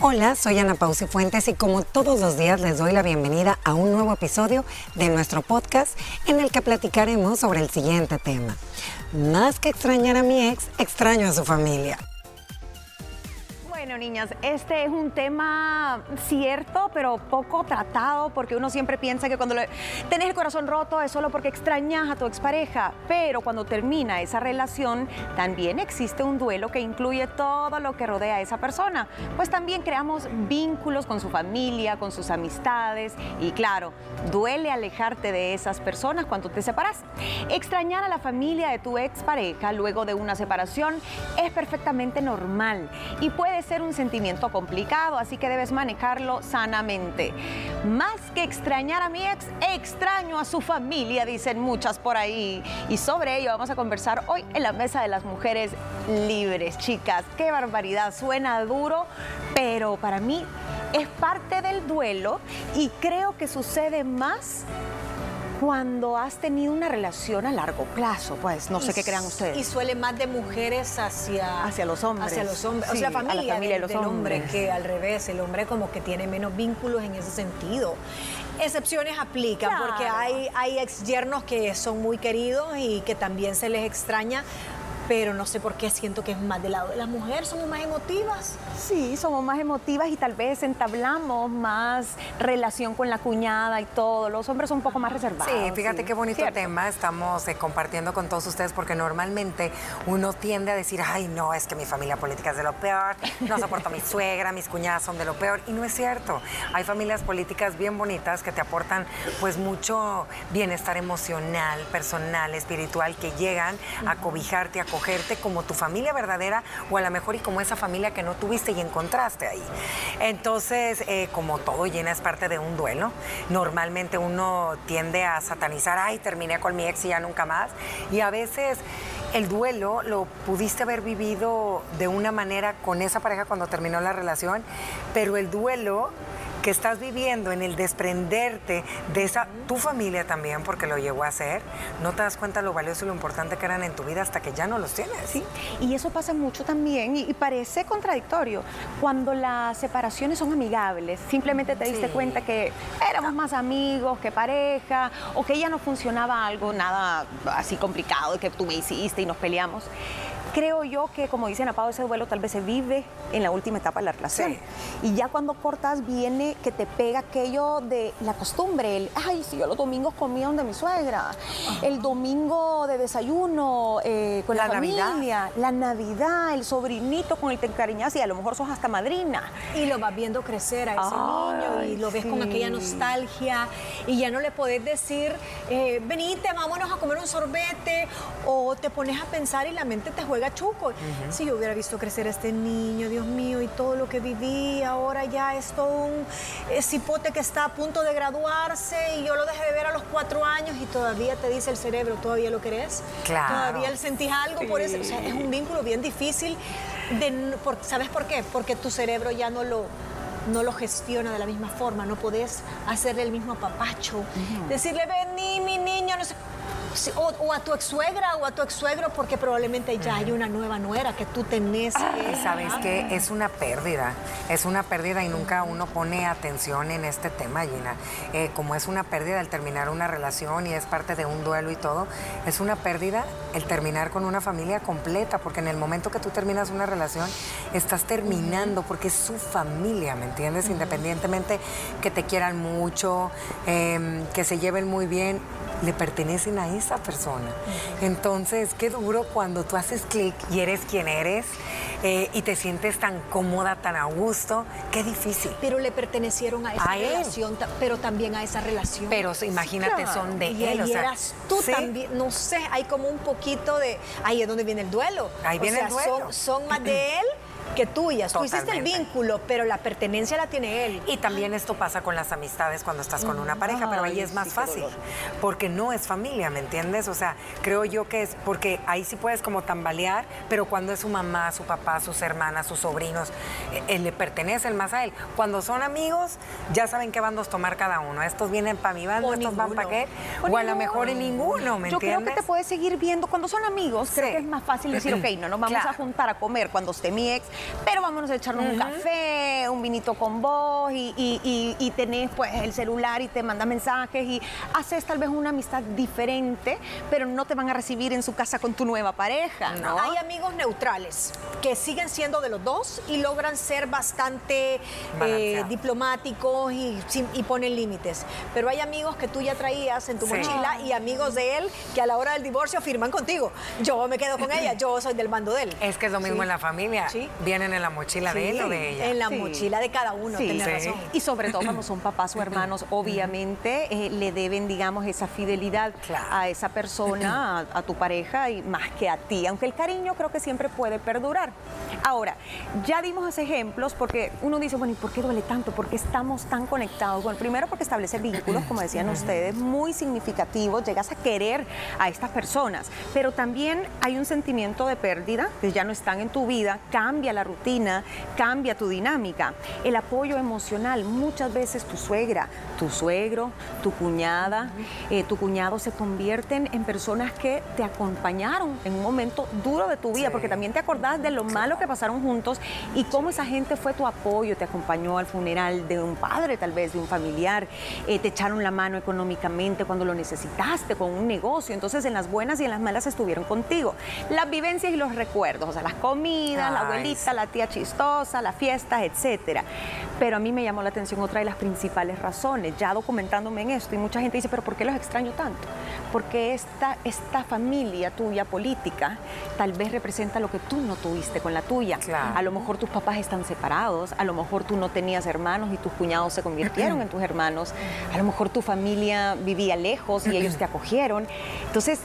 Hola, soy Ana Pausi Fuentes y como todos los días les doy la bienvenida a un nuevo episodio de nuestro podcast en el que platicaremos sobre el siguiente tema. Más que extrañar a mi ex, extraño a su familia. Bueno, niñas, este es un tema cierto, pero poco tratado, porque uno siempre piensa que cuando le- tenés el corazón roto es solo porque extrañas a tu expareja, pero cuando termina esa relación, también existe un duelo que incluye todo lo que rodea a esa persona. Pues también creamos vínculos con su familia, con sus amistades, y claro, duele alejarte de esas personas cuando te separas. Extrañar a la familia de tu expareja luego de una separación es perfectamente normal y puede ser un sentimiento complicado, así que debes manejarlo sanamente. Más que extrañar a mi ex, extraño a su familia, dicen muchas por ahí. Y sobre ello vamos a conversar hoy en la Mesa de las Mujeres Libres. Chicas, qué barbaridad, suena duro, pero para mí es parte del duelo y creo que sucede más cuando has tenido una relación a largo plazo, pues no sé qué crean ustedes. Y suele más de mujeres hacia, Hacia los hombres. Hacia los hombres. Sí, o sea, a la familia, familia de del- los del hombre, hombres. que al revés, el hombre como que tiene menos vínculos en ese sentido. Excepciones aplican, Claro. porque hay, hay ex yernos que son muy queridos y que también se les extraña, pero no sé por qué siento que es más del lado de las mujeres, somos más emotivas. Sí, somos más emotivas y tal vez entablamos más relación con la cuñada y todo. Los hombres son un poco más reservados. Sí, fíjate qué bonito Cierto. tema estamos eh, compartiendo con todos ustedes porque normalmente uno tiende a decir, ay, no, es que mi familia política es de lo peor, no soporto a mi suegra, mis cuñadas son de lo peor. Y no es cierto. Hay familias políticas bien bonitas que te aportan pues mucho bienestar emocional, personal, espiritual, que llegan a cobijarte, a como tu familia verdadera o a lo mejor y como esa familia que no tuviste y encontraste ahí. Entonces, eh, como todo llena es parte de un duelo, normalmente uno tiende a satanizar, ay, terminé con mi ex y ya nunca más. Y a veces el duelo lo pudiste haber vivido de una manera con esa pareja cuando terminó la relación, pero el duelo que estás viviendo en el desprenderte de esa tu familia también porque lo llegó a hacer, no te das cuenta lo valioso y lo importante que eran en tu vida hasta que ya no los tienes. Sí, y eso pasa mucho también y, y parece contradictorio. Cuando las separaciones son amigables, simplemente te diste Sí. cuenta que éramos más amigos que pareja o que ya no funcionaba algo, nada así complicado que tú me hiciste y nos peleamos. Creo yo que, como dicen Pau, ese duelo tal vez se vive en la última etapa de la relación. Sí. Y ya cuando cortas viene que te pega aquello de la costumbre, el, ay, si yo los domingos comía donde mi suegra, el domingo de desayuno eh, con la, La Navidad. familia, la Navidad, el sobrinito con el que te encariñas y a lo mejor sos hasta madrina. Y lo vas viendo crecer a ese niño y lo ves con aquella nostalgia y ya no le podés decir, eh, venite, vámonos a comer un sorbete o te pones a pensar y la mente te juega chuco. Si yo hubiera visto crecer a este niño, Dios mío, y todo lo que viví, ahora ya es todo un cipote que está a punto de graduarse y yo lo dejé de ver a los cuatro años y todavía te dice el cerebro, ¿todavía lo querés? Claro. ¿Todavía sentís algo por eso? O sea, es un vínculo bien difícil. De, n- por- ¿Sabes por qué? Porque tu cerebro ya no lo, no lo gestiona de la misma forma, no podés hacerle el mismo apapacho, decirle, vení, mi niño, no sé. Sí, O, o a tu ex suegra o a tu ex suegro, porque probablemente ya hay una nueva nuera que tú tenés que. Sabes que es una pérdida, es una pérdida y nunca uno pone atención en este tema, Gina. Eh, como es una pérdida el terminar una relación y es parte de un duelo y todo, es una pérdida el terminar con una familia completa, porque en el momento que tú terminas una relación, estás terminando, porque es su familia, ¿me entiendes? Independientemente que te quieran mucho, em, que se lleven muy bien, le pertenecen a esa persona. Entonces, qué duro cuando tú haces clic y eres quien eres eh, y te sientes tan cómoda, tan a gusto. Qué difícil. Pero le pertenecieron a esa A relación, pero también a esa relación. Pero imagínate, Claro. son de y él. o ahí sea, eras tú sí. también, no sé, hay como un poquito de, ahí es donde viene el duelo. Ahí O viene sea, el duelo. Son, son más de él que tuyas. Tú hiciste el Totalmente. vínculo, pero la pertenencia la tiene él. Y también esto pasa con las amistades cuando estás con una pareja, pero ahí es más sí, fácil, porque no es familia, ¿me entiendes? O sea, creo yo que es porque ahí sí puedes como tambalear, pero cuando es su mamá, su papá, sus hermanas, sus sobrinos, eh, eh, le pertenecen más a él. Cuando son amigos, ya saben qué bandos tomar cada uno. Estos vienen para mi bando, O estos van para qué, o a lo mejor en ninguno, ¿me Yo creo entiendes? que te puedes seguir viendo. Cuando son amigos, creo que es más fácil decir, ok, no nos vamos Claro. a juntar a comer cuando esté mi ex, pero vámonos a echarnos un café un vinito con vos y, y, y, tenés pues el celular y te manda mensajes y haces tal vez una amistad diferente, pero no te van a recibir en su casa con tu nueva pareja, ¿no? Hay amigos neutrales que siguen siendo de los dos y logran ser bastante eh, diplomáticos y, y ponen límites. Pero hay amigos que tú ya traías en tu mochila y amigos de él que a la hora del divorcio firman contigo. Yo me quedo con ella, yo soy del bando de él. Es que es lo mismo en la familia. Vienen en la mochila de él o de ella. En la mochila de cada uno, razón. Y sobre todo cuando son papás o hermanos, obviamente eh, le deben, digamos, esa fidelidad a esa persona, a, tu pareja y más que a ti. Aunque el cariño creo que siempre puede perdurar. Ahora, ya dimos ejemplos porque uno dice, bueno, ¿y por qué duele tanto? ¿Por qué estamos tan conectados? Bueno, primero porque establece vínculos, como decían ustedes, muy significativos, llegas a querer a estas personas, pero también hay un sentimiento de pérdida, que ya no están en tu vida, cambia la rutina, cambia tu dinámica. El apoyo emocional, muchas veces tu suegra, tu suegro, tu cuñada, eh, tu cuñado se convierten en personas que te acompañaron en un momento duro de tu vida, porque también te acordás de lo malo que pasaron juntos y cómo esa gente fue tu apoyo, te acompañó al funeral de un padre, tal vez de un familiar, eh, te echaron la mano económicamente cuando lo necesitaste con un negocio. Entonces, en las buenas y en las malas estuvieron contigo. Las vivencias y los recuerdos, o sea, las comidas, la abuelita, la tía chistosa, las fiestas, etcétera. Pero a mí me llamó la atención otra de las principales razones, ya documentándome en esto, y mucha gente dice, pero ¿por qué los extraño tanto? Porque esta, esta familia tuya política tal vez representa lo que tú no tuviste con la tuya. A lo mejor tus papás están separados, a lo mejor tú no tenías hermanos y tus cuñados se convirtieron en tus hermanos, a lo mejor tu familia vivía lejos y ellos te acogieron. Entonces,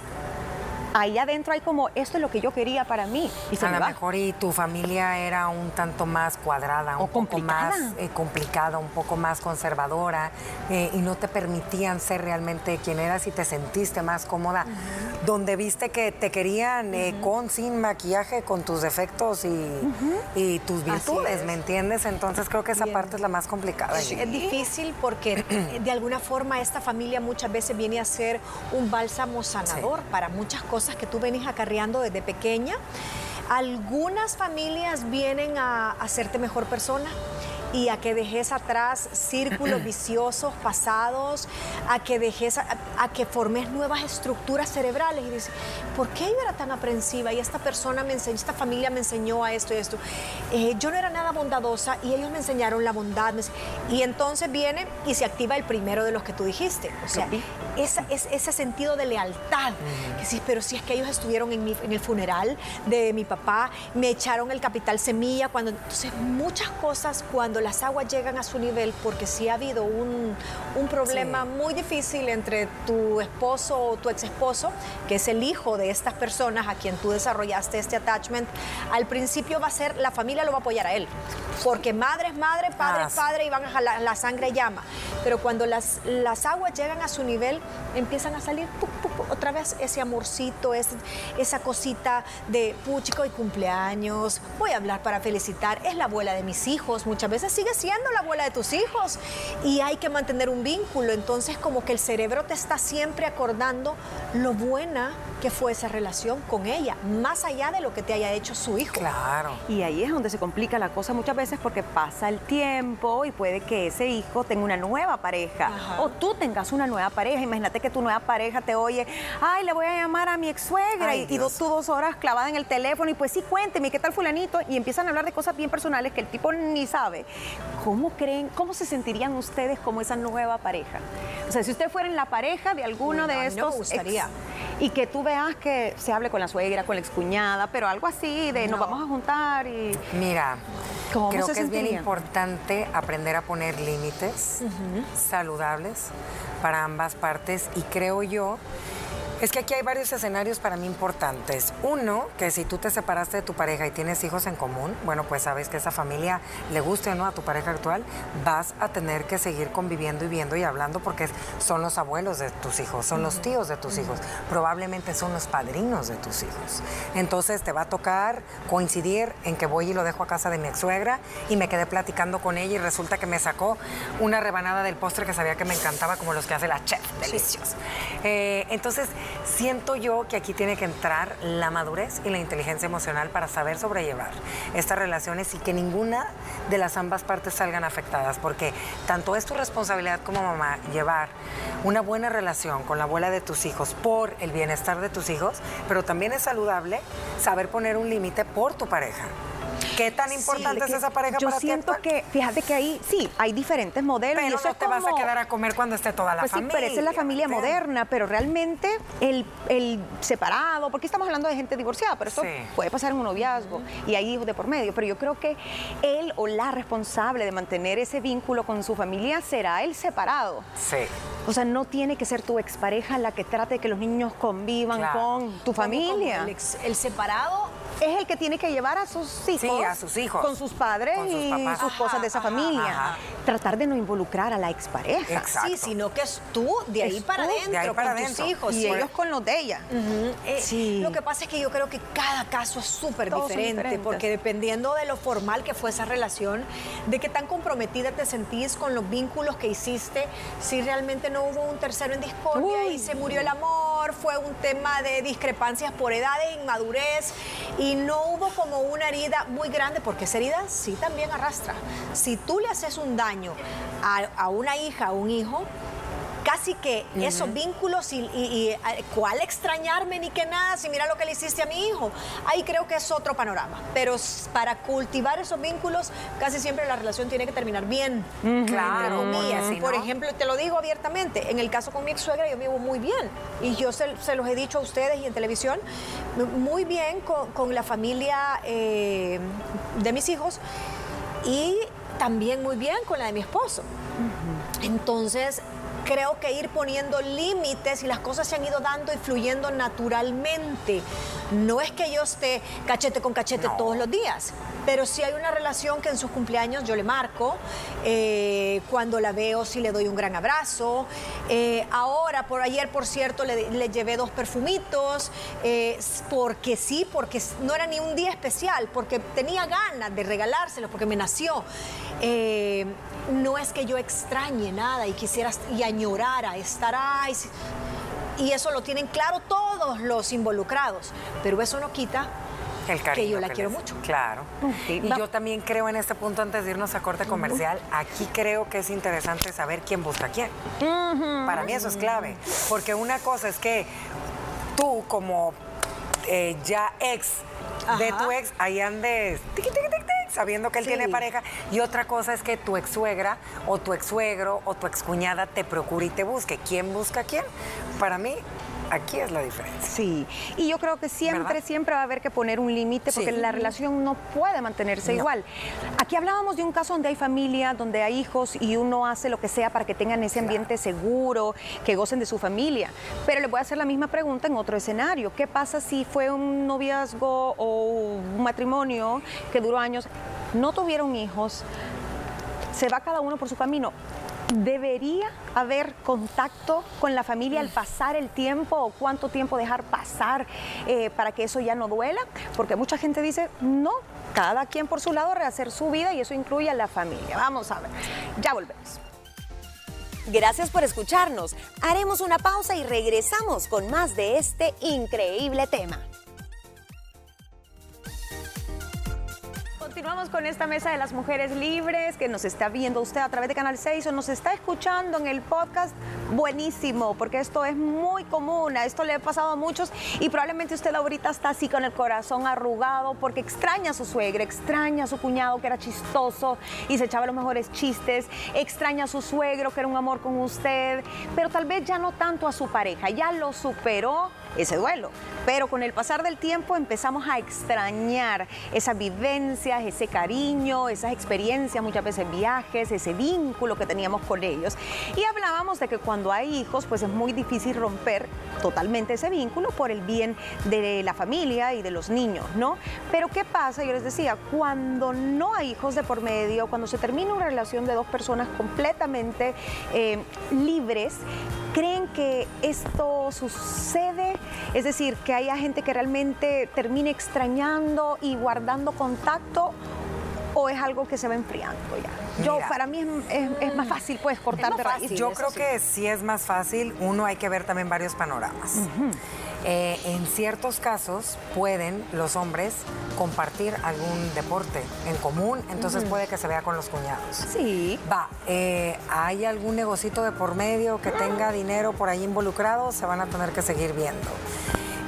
ahí adentro hay como, esto es lo que yo quería para mí. Y a lo mejor y tu familia era un tanto más cuadrada, un poco más eh, complicada, un poco más conservadora eh, y no te permitían ser realmente quien eras y te sentiste más cómoda. Donde viste que te querían eh, con, sin maquillaje, con tus defectos y, tus virtudes, ¿me entiendes? Entonces creo que esa parte es la más complicada. Es, es difícil porque de alguna forma esta familia muchas veces viene a ser un bálsamo sanador para muchas cosas que tú venís acarreando desde pequeña. Algunas familias vienen a hacerte mejor persona, y a que dejes atrás círculos viciosos pasados, a que dejes, a, que formes nuevas estructuras cerebrales y dices, ¿por qué yo era tan aprensiva? Y esta persona me enseñó, esta familia me enseñó a esto y esto. Eh, yo no era nada bondadosa y ellos me enseñaron la bondad. Y entonces viene y se activa el primero de los que tú dijiste. O sea, esa, es, ese sentido de lealtad. Que sí, pero si es que ellos estuvieron en, en el funeral de mi papá, me echaron el capital semilla, cuando entonces muchas cosas cuando las aguas llegan a su nivel porque si ha habido un, problema muy difícil entre tu esposo o tu ex esposo, que es el hijo de estas personas a quien tú desarrollaste este attachment, al principio va a ser, la familia lo va a apoyar a él, porque madre es madre, padre es ah, padre y van a jalar, la sangre llama. Pero cuando las, las aguas llegan a su nivel, empiezan a salir otra vez ese amorcito, esa cosita de puchico y cumpleaños, voy a hablar para felicitar, es la abuela de mis hijos, muchas veces sigue siendo la abuela de tus hijos y hay que mantener un vínculo. Entonces como que el cerebro te está siempre acordando lo buena que fue esa relación con ella, más allá de lo que te haya hecho su hijo. Claro. Y ahí es donde se complica la cosa muchas veces porque pasa el tiempo y puede que ese hijo tenga una nueva pareja o tú tengas una nueva pareja. Imagínate que tu nueva pareja te oye, ay, le voy a llamar a mi ex suegra y, tú dos horas clavada en el teléfono y pues sí, cuénteme, ¿qué tal fulanito? Y empiezan a hablar de cosas bien personales que el tipo ni sabe. ¿Cómo creen, cómo se sentirían ustedes como esa nueva pareja? O sea, si ustedes fueran la pareja de alguno de estos... me gustaría. Y que tú veas que se hable con la suegra, con la excuñada, pero algo así de nos vamos a juntar y... Mira, creo que es bien importante aprender a poner límites saludables para ambas partes y creo yo es que aquí hay varios escenarios para mí importantes. Uno, que si tú te separaste de tu pareja y tienes hijos en común, bueno, pues sabes que esa familia le guste o no a tu pareja actual, vas a tener que seguir conviviendo y viendo y hablando porque son los abuelos de tus hijos, son los tíos de tus hijos, probablemente son los padrinos de tus hijos. Entonces te va a tocar coincidir en que voy y lo dejo a casa de mi ex suegra y me quedé platicando con ella y resulta que me sacó una rebanada del postre que sabía que me encantaba, como los que hace la chef, deliciosos. Eh, entonces, Siento yo que aquí tiene que entrar la madurez y la inteligencia emocional para saber sobrellevar estas relaciones y que ninguna de las ambas partes salgan afectadas, porque tanto es tu responsabilidad como mamá llevar una buena relación con la abuela de tus hijos por el bienestar de tus hijos, pero también es saludable saber poner un límite por tu pareja. ¿Qué tan importante es esa pareja yo para ti? Yo siento que, fíjate que ahí sí, hay diferentes modelos. Pero y eso no te vas a quedar a comer cuando esté toda la pues familia. Sí, pero esa es la familia moderna, pero realmente el, el, separado, porque estamos hablando de gente divorciada, pero esto puede pasar en un noviazgo y hay hijos de por medio, pero yo creo que él o la responsable de mantener ese vínculo con su familia será el separado. Sí. O sea, no tiene que ser tu expareja la que trate de que los niños convivan con tu familia. el, el separado es el que tiene que llevar a sus hijos, sí, a sus hijos. con sus padres y sus cosas de esa familia. Tratar de no involucrar a la expareja. Exacto. Sí, sino que es tú de ahí para adentro, con tus hijos. Y ellos con los de ella. Eh, sí. Lo que pasa es que yo creo que cada caso es súper diferente, porque dependiendo de lo formal que fue esa relación, de qué tan comprometida te sentís con los vínculos que hiciste, si realmente no hubo un tercero en discordia y se murió el amor, fue un tema de discrepancias por edad e inmadurez y no hubo como una herida muy grande, porque esa herida sí también arrastra. Si tú le haces un daño a, a una hija, a un hijo, casi que esos vínculos y, cuál extrañarme ni que nada, si mira lo que le hiciste a mi hijo, ahí creo que es otro panorama. Pero para cultivar esos vínculos, casi siempre la relación tiene que terminar bien. Claro. Por ejemplo, te lo digo abiertamente, en el caso con mi ex suegra yo vivo muy bien y yo se, los he dicho a ustedes y en televisión, muy bien con, la familia eh, de mis hijos y también muy bien con la de mi esposo. Entonces, creo que ir poniendo límites y las cosas se han ido dando y fluyendo naturalmente. No es que yo esté cachete con cachete todos los días, pero sí hay una relación que en sus cumpleaños yo le marco, eh, cuando la veo sí le doy un gran abrazo. Eh, ahora, por ayer, por cierto, le, llevé dos perfumitos, eh, porque sí, porque no era ni un día especial, porque tenía ganas de regalárselos, porque me nació. No es que yo extrañe nada y quisiera y añorara estar ahí y eso lo tienen claro todos los involucrados, pero eso no quita el que yo la quiero mucho. Claro. y yo también creo en este punto, antes de irnos a corte comercial, aquí creo que es interesante saber quién busca a quién. Para mí eso es clave, porque una cosa es que tú como eh, ya ex de tu ex, ahí andes sabiendo que él tiene pareja. Y otra cosa es que tu ex suegra o tu ex suegro o tu ex cuñada te procure y te busque. ¿Quién busca a quién? Para mí, Aquí es la diferencia. Sí, y yo creo que siempre, siempre va a haber que poner un límite porque la relación no puede mantenerse igual. Aquí hablábamos de un caso donde hay familia, donde hay hijos y uno hace lo que sea para que tengan ese ambiente seguro, que gocen de su familia. Pero le voy a hacer la misma pregunta en otro escenario. ¿Qué pasa si fue un noviazgo o un matrimonio que duró años, no tuvieron hijos, se va cada uno por su camino? ¿Debería haber contacto con la familia al pasar el tiempo o cuánto tiempo dejar pasar eh, para que eso ya no duela? Porque mucha gente dice, no, cada quien por su lado rehacer su vida y eso incluye a la familia. Vamos a ver, ya volvemos. Gracias por escucharnos. Haremos una pausa y regresamos con más de este increíble tema. Continuamos con esta mesa de las mujeres libres que nos está viendo usted a través de Canal 6 o nos está escuchando en el podcast. Buenísimo, porque esto es muy común, a esto le ha pasado a muchos y probablemente usted ahorita está así con el corazón arrugado porque extraña a su suegra, extraña a su cuñado que era chistoso y se echaba los mejores chistes, extraña a su suegro que era un amor con usted, pero tal vez ya no tanto a su pareja, ya lo superó ese duelo. Pero con el pasar del tiempo empezamos a extrañar esas vivencias, ese cariño, esas experiencias, muchas veces viajes, ese vínculo que teníamos con ellos. Y hablábamos de que cuando hay hijos, pues es muy difícil romper totalmente ese vínculo por el bien de la familia y de los niños, ¿no? Pero ¿qué pasa? Yo les decía, cuando no hay hijos de por medio, cuando se termina una relación de dos personas completamente eh, libres, ¿creen que esto sucede? Es decir, que haya gente que realmente termine extrañando y guardando contacto o es algo que se va enfriando ya? Yo, Mira. para mí es, es- es más fácil, pues, cortar de raíz. Yo creo sí. que sí es más fácil. Uno, hay que ver también varios panoramas. Eh, en ciertos casos pueden los hombres compartir algún deporte en común, entonces puede que se vea con los cuñados. Sí. Va, eh, ¿hay algún negocito de por medio que tenga dinero por ahí involucrado? Se van a tener que seguir viendo.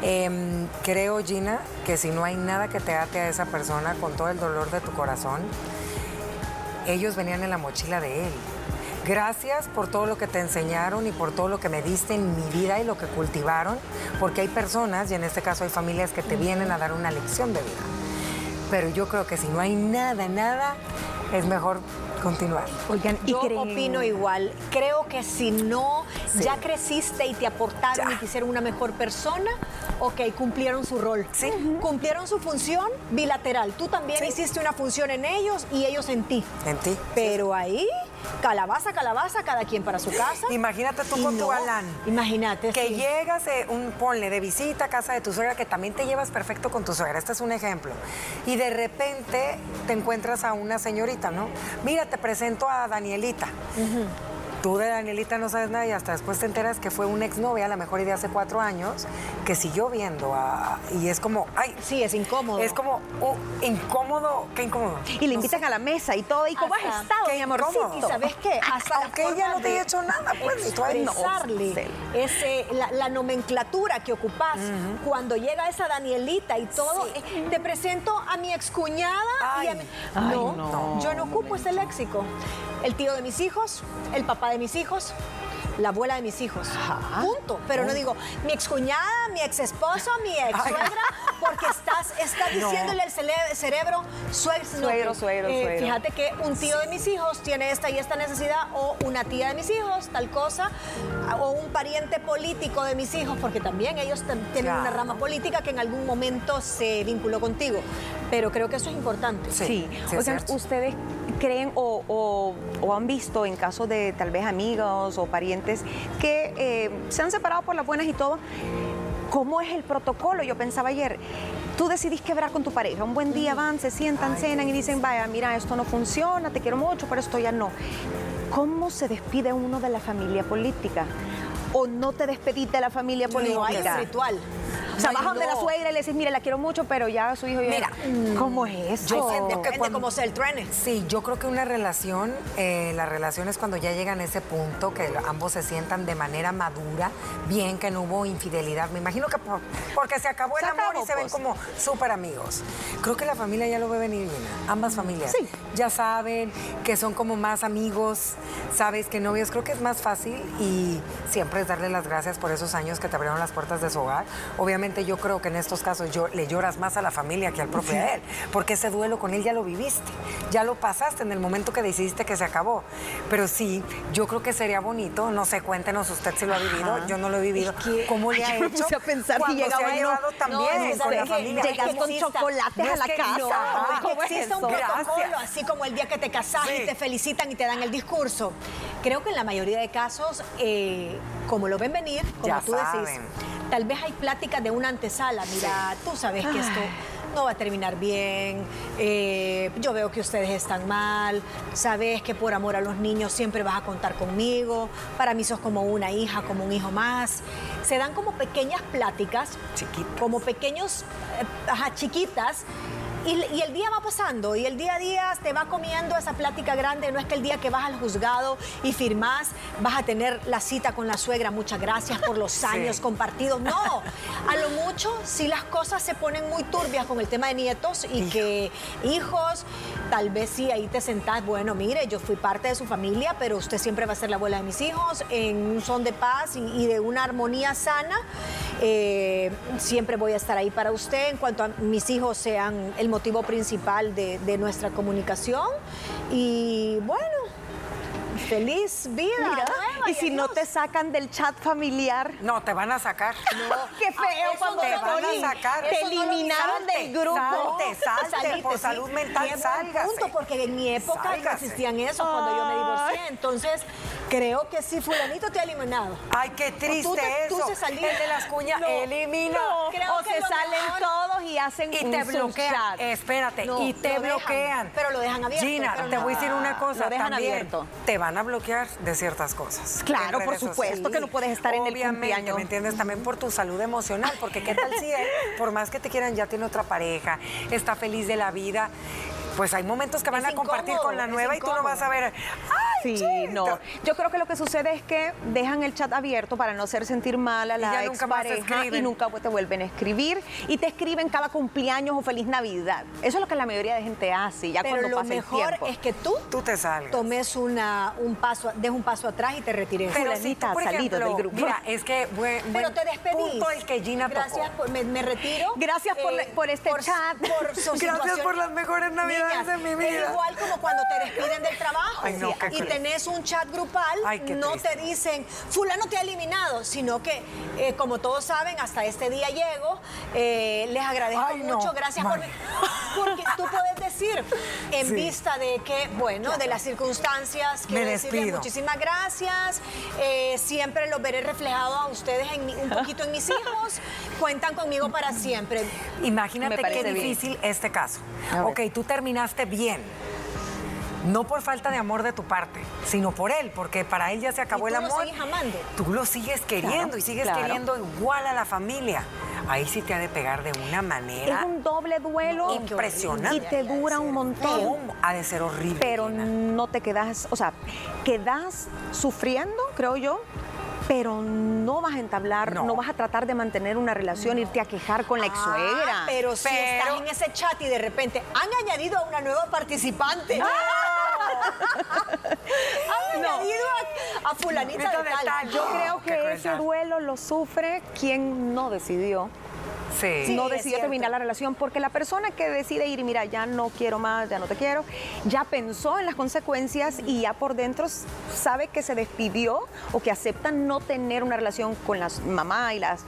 Em, creo, Gina, que si no hay nada que te ate a esa persona con todo el dolor de tu corazón, ellos venían en la mochila de él. Gracias por todo lo que te enseñaron y por todo lo que me diste en mi vida y lo que cultivaron, porque hay personas, y en este caso hay familias que te vienen a dar una lección de vida. Pero yo creo que si no hay nada, nada, es mejor continuar. Oigan, y Yo creen- opino igual. Creo que si no Sí. ya creciste y te aportaron Ya. y te hicieron una mejor persona, ok, cumplieron su rol. Sí. Cumplieron su función bilateral. Tú también Sí. hiciste una función en ellos y ellos en ti. En ti. Pero ahí, calabaza, calabaza, cada quien para su casa. Imagínate tú Y con tu galán. Imagínate. Que sí. llegas, eh, un, ponle, de visita a casa de tu suegra, que también te llevas perfecto con tu suegra. Este es un ejemplo. Y de repente te encuentras a una señorita, ¿no? Mira, te presento a Danielita. Tú de Danielita no sabes nada y hasta después te enteras que fue una exnovia, a lo mejor y de hace cuatro años, que siguió viendo a... Y es como, ay, Sí, es incómodo. es como oh, incómodo, qué incómodo. Y le invitan a la mesa y todo. ¿Y cómo has estado, qué mi amorcito? ¿Y sabes qué? Hasta Aunque ella no te haya hecho nada, pues, y tú ahí no. expresarle ese, la, la nomenclatura que ocupas cuando llega esa Danielita y todo. eh, Te presento a mi excuñada y a mi- Ay, no, no. yo no ocupo ese léxico. El tío de mis hijos, el papá de mis hijos. La abuela de mis hijos. Punto. Pero no digo mi excuñada, mi ex esposo, mi ex suegra, porque estás, estás No. diciéndole al cerebro, sueg- no, Suegro, que, suegro, suegro. Fíjate que un tío de mis hijos tiene esta y esta necesidad, o una tía de mis hijos, tal cosa, o un pariente político de mis hijos, porque también ellos tienen una rama política que en algún momento se vinculó contigo. Pero creo que eso es importante. Sí, Sí, sí, es oigan, cierto. ¿ustedes creen o, o- o han visto en casos de tal vez amigos o parientes que eh, se han separado por las buenas y todo? ¿Cómo es el protocolo? Yo pensaba ayer, tú decidís quebrar con tu pareja, un buen día van, se sientan, Ay, cenan y dicen, vaya, mira, esto no funciona, te quiero mucho, pero esto ya no. ¿Cómo se despide uno de la familia política? ¿O no te despedís de la familia política? No hay un ritual. O sea, No, vas donde la suegra y le decís, mire, la quiero mucho, pero ya su hijo ya... Mira, ¿cómo es eso? yo siento que cuando- cómo sea el truene. Sí, yo creo que una relación, eh, la relación es cuando ya llegan a ese punto que ambos se sientan de manera madura, bien, que no hubo infidelidad. Me imagino que por- porque se acabó el Se amor acabó, y se ven pues. como súper amigos. Creo que la familia ya lo ve venir, Gina. Ambas familias. Sí. Ya saben que son como más amigos, sabes que novios. Creo que es más fácil y siempre es darle las gracias por esos años que te abrieron las puertas de su hogar. Obviamente yo creo que en estos casos yo, le lloras más a la familia que al propio a él, porque ese duelo con él ya lo viviste, ya lo pasaste en el momento que decidiste que se acabó. Pero sí, yo creo que sería bonito, no sé, cuéntenos usted si lo ha vivido, yo no lo he vivido. Es que- ¿Cómo le ha yo me hecho? puse a pensar si llegaba se ha No, también es con la familia. llegas con chocolates No a la casa. no, No, ¿Cómo que es exista un eso? protocolo, Gracias. así como el día que te casas y Sí. te felicitan y te dan el discurso. Creo que en la mayoría de casos, eh, como lo ven venir, como Ya tú decís, saben. Tal vez hay pláticas de una antesala. Mira, tú sabes que esto no va a terminar bien, eh, yo veo que ustedes están mal, sabes que por amor a los niños siempre vas a contar conmigo, para mí sos como una hija, como un hijo más. Se dan como pequeñas pláticas, Chiquitas. como pequeños, eh, ajá, chiquitas. Y, y el día va pasando y el día a día te va comiendo esa plática grande. No es que el día que vas al juzgado y firmás vas a tener la cita con la suegra. Muchas gracias por los años compartidos. No, a lo mucho si las cosas se ponen muy turbias con el tema de nietos y que hijos, tal vez sí ahí te sentás. Bueno, mire, yo fui parte de su familia, pero usted siempre va a ser la abuela de mis hijos en un son de paz y, y de una armonía sana. Eh, siempre voy a estar ahí para usted en cuanto a mis hijos sean el motivo principal de, de nuestra comunicación. Y bueno, feliz vida. Mira, nueva y si no te sacan del chat familiar. No, te van a sacar. Qué feo Ah, cuando no te lo van a sacar. Te no eliminaron del grupo. salte, salte, por sí. salud mental, sálgase. punto, porque en mi época no existían eso cuando yo me divorcié. Entonces, Creo que sí, fulanito te ha eliminado. Ay, qué triste tú te- tú eso. se saliste. El de las cuñas No, elimina. no. Creo o que se salen mejor- todos y hacen Y un te bloquean. Espérate, No, y te dejan, bloquean. pero lo dejan abierto, Gina, te no. voy a decir una cosa Lo dejan también. abierto. Te van a bloquear de ciertas cosas. Claro, por supuesto que no puedes estar en el Obviamente, cumpleaños. ¿me entiendes? También por tu salud emocional, porque qué tal si él, por más que te quieran, ya tiene otra pareja, está feliz de la vida. Pues hay momentos que van Es a compartir con la nueva y tú no vas a ver. ¡Ay, Sí, no. Yo creo que lo que sucede es que dejan el chat abierto para no hacer sentir mal a la te expareja y nunca te vuelven a escribir y te escriben cada cumpleaños o feliz Navidad. Eso es lo que la mayoría de gente hace ya Pero cuando lo pasa el mejor tiempo. es que tú Tú te salgas. tomes una, un paso, des un paso atrás y te retires. Pero si tú, por ejemplo, del grupo. Mira, es que buen, Pero buen te despedís. punto el que Gina Gracias, tocó. por, me, me retiro. Eh, Gracias por la- por este chat. Por su Gracias por las mejores navidades de mi Es vida. igual como cuando te despiden del trabajo Ay, no, qué y cruel. Tenés un chat grupal, Ay, no triste. te dicen, fulano te ha eliminado, sino que, eh, como todos saben, hasta este día llego, eh, les agradezco Ay, no, mucho, gracias por... Porque tú puedes decir, en Sí. vista de que, bueno, de las circunstancias, quiero decirles despido. muchísimas gracias, eh, siempre los veré reflejados a ustedes en mi- un poquito en mis hijos, cuentan conmigo para siempre. Imagínate qué bien. difícil este caso. Ok, tú terminaste bien. No por falta de amor de tu parte, sino por él, porque para él ya se acabó Y el tú lo amor. sigues amando. Tú lo sigues queriendo Claro, y sigues claro. queriendo igual a la familia. Ahí sí te ha de pegar de una Es manera un doble duelo impresionante. y te dura un montón. ¿Cómo? Ha de ser horrible. pero Gina. no te quedas, o sea, quedas sufriendo, creo yo, pero no vas a entablar, No. no, vas a tratar de mantener una relación, irte a quejar con la ex suegra. Ah, pero si Pero- estás en ese chat y de repente han añadido a una nueva participante. han No. añadido a, a fulanita de tal. Yo creo que ese duelo lo sufre quien no decidió. Sí. No cierto. terminar la relación porque la persona que decide ir, mira, ya no quiero más, ya no te quiero, ya pensó en las consecuencias y ya por dentro sabe que se despidió o que acepta no tener una relación con las mamá y las...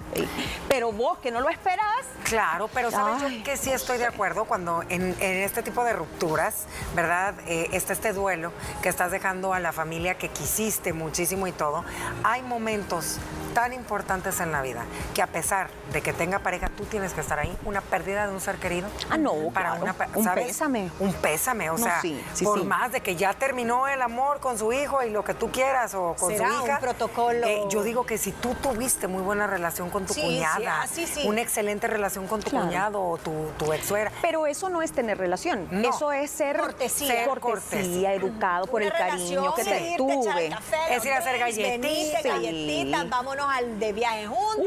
pero vos que no lo esperas, Claro, pero sabes Ay. yo que sí estoy de acuerdo cuando en, en este tipo de rupturas, ¿verdad? Eh, está este duelo que estás dejando a la familia que quisiste muchísimo y todo. Hay momentos tan importantes en la vida que a pesar de que tenga pareja, tú tienes que estar ahí. Una pérdida de un ser querido. Ah, no, para claro. una Un pésame. Un pésame, o No, sea, sí, sí, por sí. más de que ya terminó el amor con su hijo y lo que tú quieras o con Será su un hija. protocolo. eh, yo digo que si tú tuviste muy buena relación con tu Sí, sí, cuñada, ah, sí, sí. una excelente relación con tu Claro. cuñado o tu, tu ex suegra. pero eso no es tener relación, No. eso es ser Cortesía. ser cortesía, cortesía. educado por el cariño que te tuve. café, Es ir a hacer galletitas. venite, galletitas, vámonos al de viaje juntos.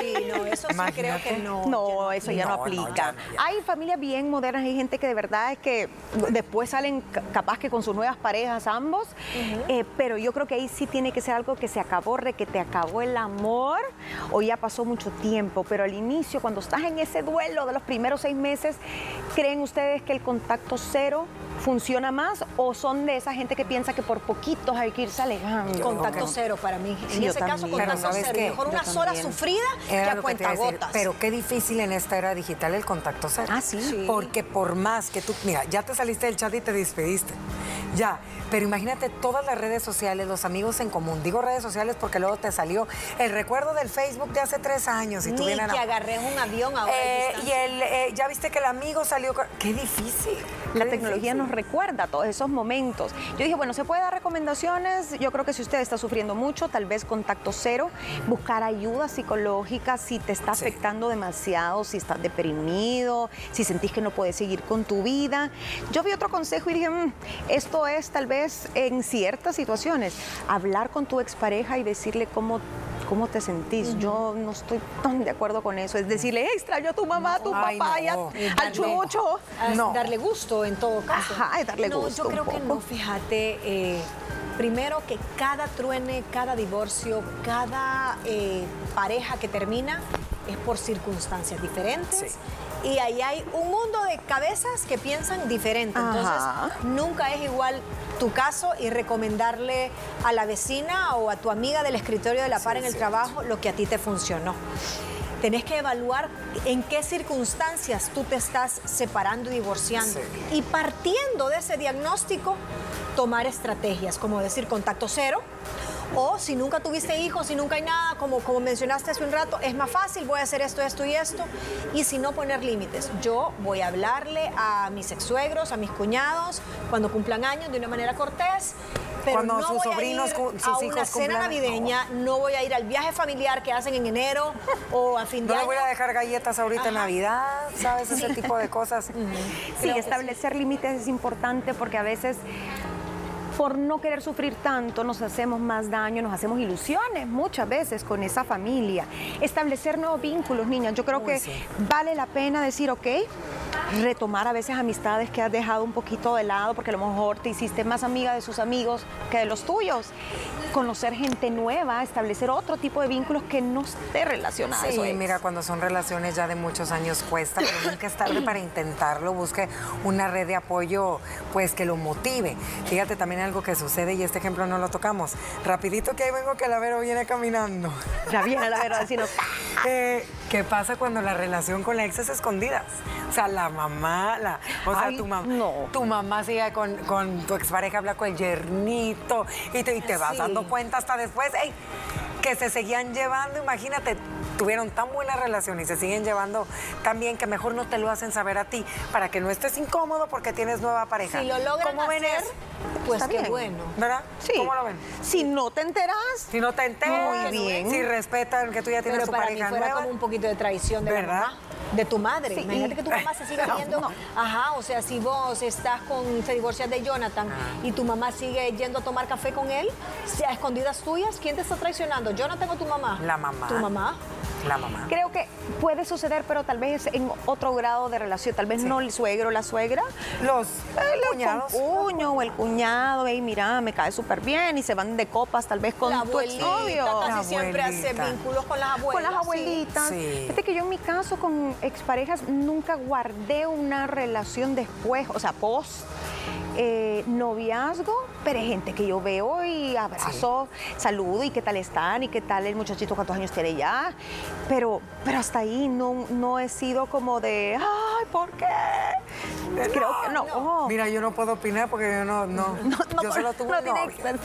Sí, no, eso sí creo Que no. No, eso ya no, No, no, aplica. ya, ya. Hay familias bien modernas, hay gente que de verdad es que después salen ca- capaz que con sus nuevas parejas ambos, eh, pero yo creo que ahí sí tiene que ser algo que se acabó, re que te acabó el amor o ya pasó mucho tiempo, pero al inicio, cuando estás en ese duelo de los primeros seis meses, ¿creen ustedes que el contacto cero funciona más o son de esa gente que piensa que por poquitos hay que irse alejando? Contacto que- cero para mí. Sí, en yo ese caso, también. Contacto ¿sabes cero. qué? Mejor Yo una sola sufrida que Era a que cuenta a gotas. Pero qué difícil en esta era digital el contacto cero. Ah, sí. Sí. Porque por más que tú, mira, ya te saliste del chat y te despediste. Ya, pero imagínate todas las redes sociales, los amigos en común. Digo redes sociales porque luego te salió el recuerdo del Facebook de hace tres años y tú Ni que enamorada. agarres un avión ahora. a Eh, y el, eh, ya viste que el amigo salió. Qué difícil. La tecnología nos recuerda todos esos momentos. Yo dije, bueno, se puede dar recomendaciones. Yo creo que si usted está sufriendo mucho, tal vez contacto cero, buscar ayuda psicológica si te está Sí. afectando demasiado, si estás deprimido, si sentís que no puedes seguir con tu vida. Yo vi otro consejo y dije, "Mm, esto es tal vez en ciertas situaciones, hablar con tu expareja y decirle cómo ¿Cómo te sentís? Yo no estoy tan de acuerdo con eso. Es decirle, "Eh, extraño a tu mamá, a tu Ay, papá, y a- no. al Darle- chucho. a No. darle gusto en todo caso. Ajá, darle no, gusto Yo un creo que no, fíjate. eh, primero que cada truene, cada divorcio, cada eh, pareja que termina es por circunstancias diferentes. Sí. Y ahí hay un mundo de cabezas que piensan diferente. Entonces, Ajá. nunca es igual tu caso y recomendarle a la vecina o a tu amiga del escritorio de la par en el trabajo lo que a ti te funcionó. tenés que evaluar en qué circunstancias tú te estás separando y divorciando. Y partiendo de ese diagnóstico, tomar estrategias, como decir contacto cero, o si nunca tuviste hijos, si nunca hay nada, como, como mencionaste hace un rato, es más fácil, voy a hacer esto, esto y esto. Y si no poner límites, yo voy a hablarle a mis ex suegros, a mis cuñados, cuando cumplan años de una manera cortés. Pero Cuando no sus voy a sobrinos ir cu- sus a una hijos cena cumplan- navideña, no. voy a ir al viaje familiar que hacen en enero o a fin de No le año. voy a dejar galletas ahorita en Navidad, ¿sabes? Ese tipo de cosas. Sí, establecer límites es importante porque a veces por no querer sufrir tanto nos hacemos más daño, nos hacemos ilusiones muchas veces con esa familia. Establecer nuevos vínculos, niñas. Yo creo Uy, que sí. vale la pena decir, ok, retomar a veces amistades que has dejado un poquito de lado porque a lo mejor te hiciste más amiga de sus amigos que de los tuyos. Conocer gente nueva, establecer otro tipo de vínculos que no esté relacionado Sí, mira, cuando son relaciones ya de muchos años cuesta, pero nunca es tarde para intentarlo. Busque una red de apoyo, pues, que lo motive. Fíjate también algo que sucede y este ejemplo no lo tocamos. Rapidito que ahí vengo que la Vero viene caminando. Ya viene la verdad, sino Eh, ¿Qué pasa cuando la relación con la ex es escondidas? O sea, la mamá, la, o sea, Ay, tu, mam- no. tu mamá sigue con, con tu expareja, habla con el yernito y te, y te vas Sí. dando cuenta hasta después, ey, que se seguían llevando, imagínate, tuvieron tan buena relación y se siguen llevando tan bien que mejor no te lo hacen saber a ti para que no estés incómodo porque tienes nueva pareja. Si lo logran ¿Cómo ven eso? pues Está qué bien. bueno. ¿Verdad? Sí. ¿Cómo lo ven? Si no te enteras, Si no te enteras, Muy bien. si respetan que tú ya tienes Pero tu para mí pareja fuera nueva. como un poquito de traición de la ¿Verdad? mamá, de tu madre. Sí. Imagínate que tu mamá se siga No, viendo. no. Ajá, o sea, si vos estás con, te divorcias de Jonathan Ah. y tu mamá sigue yendo a tomar café con él, si a escondidas tuyas, ¿quién te está traicionando? ¿Jonathan o tu mamá? La mamá. ¿Tu mamá? La mamá. Creo que puede suceder, pero tal vez en otro grado de relación, tal vez no el suegro o la suegra, Los el cuñados. cuño o el cuñado, y mira, me cae súper bien y se van de copas tal vez con la tu abuelita exnovio. casi La siempre hace vínculos con las abuelas. Con las sí. abuelitas. Sí. Fíjate que yo en mi caso con exparejas nunca guardé una relación después, o sea, post eh, noviazgo, pero gente que yo veo y abrazo, saludo y qué tal están y qué tal el muchachito, cuántos años tiene ya. Pero, pero hasta ahí no, no he sido como de, ay, ¿por qué? Creo que no. oh. Mira, yo no puedo opinar porque yo no, no, No, no, yo solo tuve no tiene.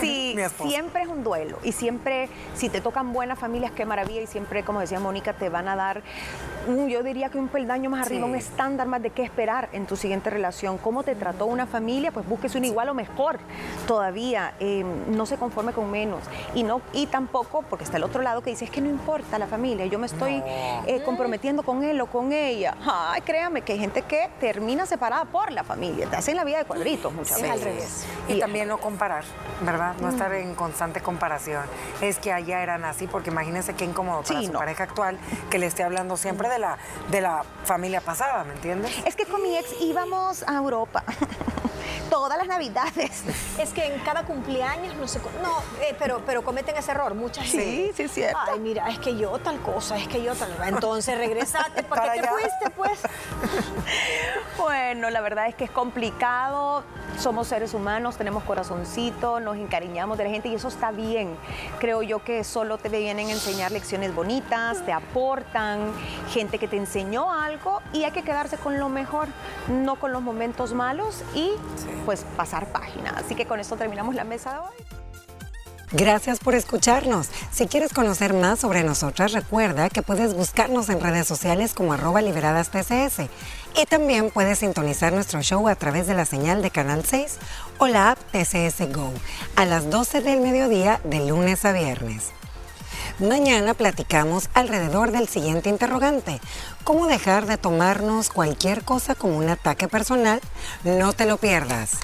Sí, siempre es un duelo y siempre, si te tocan buenas familias, qué maravilla y siempre, como decía Mónica, te van a dar, yo diría que un peldaño más arriba, Sí. un estándar más de qué esperar en tu siguiente relación. ¿Cómo te trató una familia? Pues búsquese un igual o mejor todavía. eh, no se conforme con menos. Y, no, y tampoco, porque está el otro lado que dice, es que no importa la familia, yo me estoy No. eh, comprometiendo con él o con ella. Ay, créame que hay gente que termina separada por la familia, te hacen la vida de cuadritos muchas Es veces. al revés. Y, Y- también no comparar, ¿verdad? Mm. No estar en constante comparación. Es que allá eran así, porque imagínense qué incómodo para Sí, su no. pareja actual que le esté hablando siempre de la, de la familia pasada, ¿me entiendes? Es que con mi ex íbamos a Europa todas las navidades. Es que en cada cumpleaños, no sé, cu- no, eh, pero, pero cometen ese error, mucha Sí, gente. sí es cierto. Ay, mira, es que yo tal cosa, es que yo tal. Entonces regresate, ¿para Para qué te fuiste, pues? Bueno, la verdad es que es complicado. Somos seres humanos, tenemos corazoncito, nos encariñamos de la gente y eso está bien. Creo yo que solo te vienen a enseñar lecciones bonitas, te aportan, gente que te enseñó algo y hay que quedarse con lo mejor, no con los momentos malos y pues pasar página. Así que con esto terminamos la mesa de hoy. Gracias por escucharnos. Si quieres conocer más sobre nosotras, recuerda que puedes buscarnos en redes sociales como arroba liberadas TCS. Y también puedes sintonizar nuestro show a través de la señal de Canal 6 o la app TCS Go a las 12 del mediodía de lunes a viernes. Mañana platicamos alrededor del siguiente interrogante. ¿Cómo dejar de tomarnos cualquier cosa como un ataque personal? No te lo pierdas.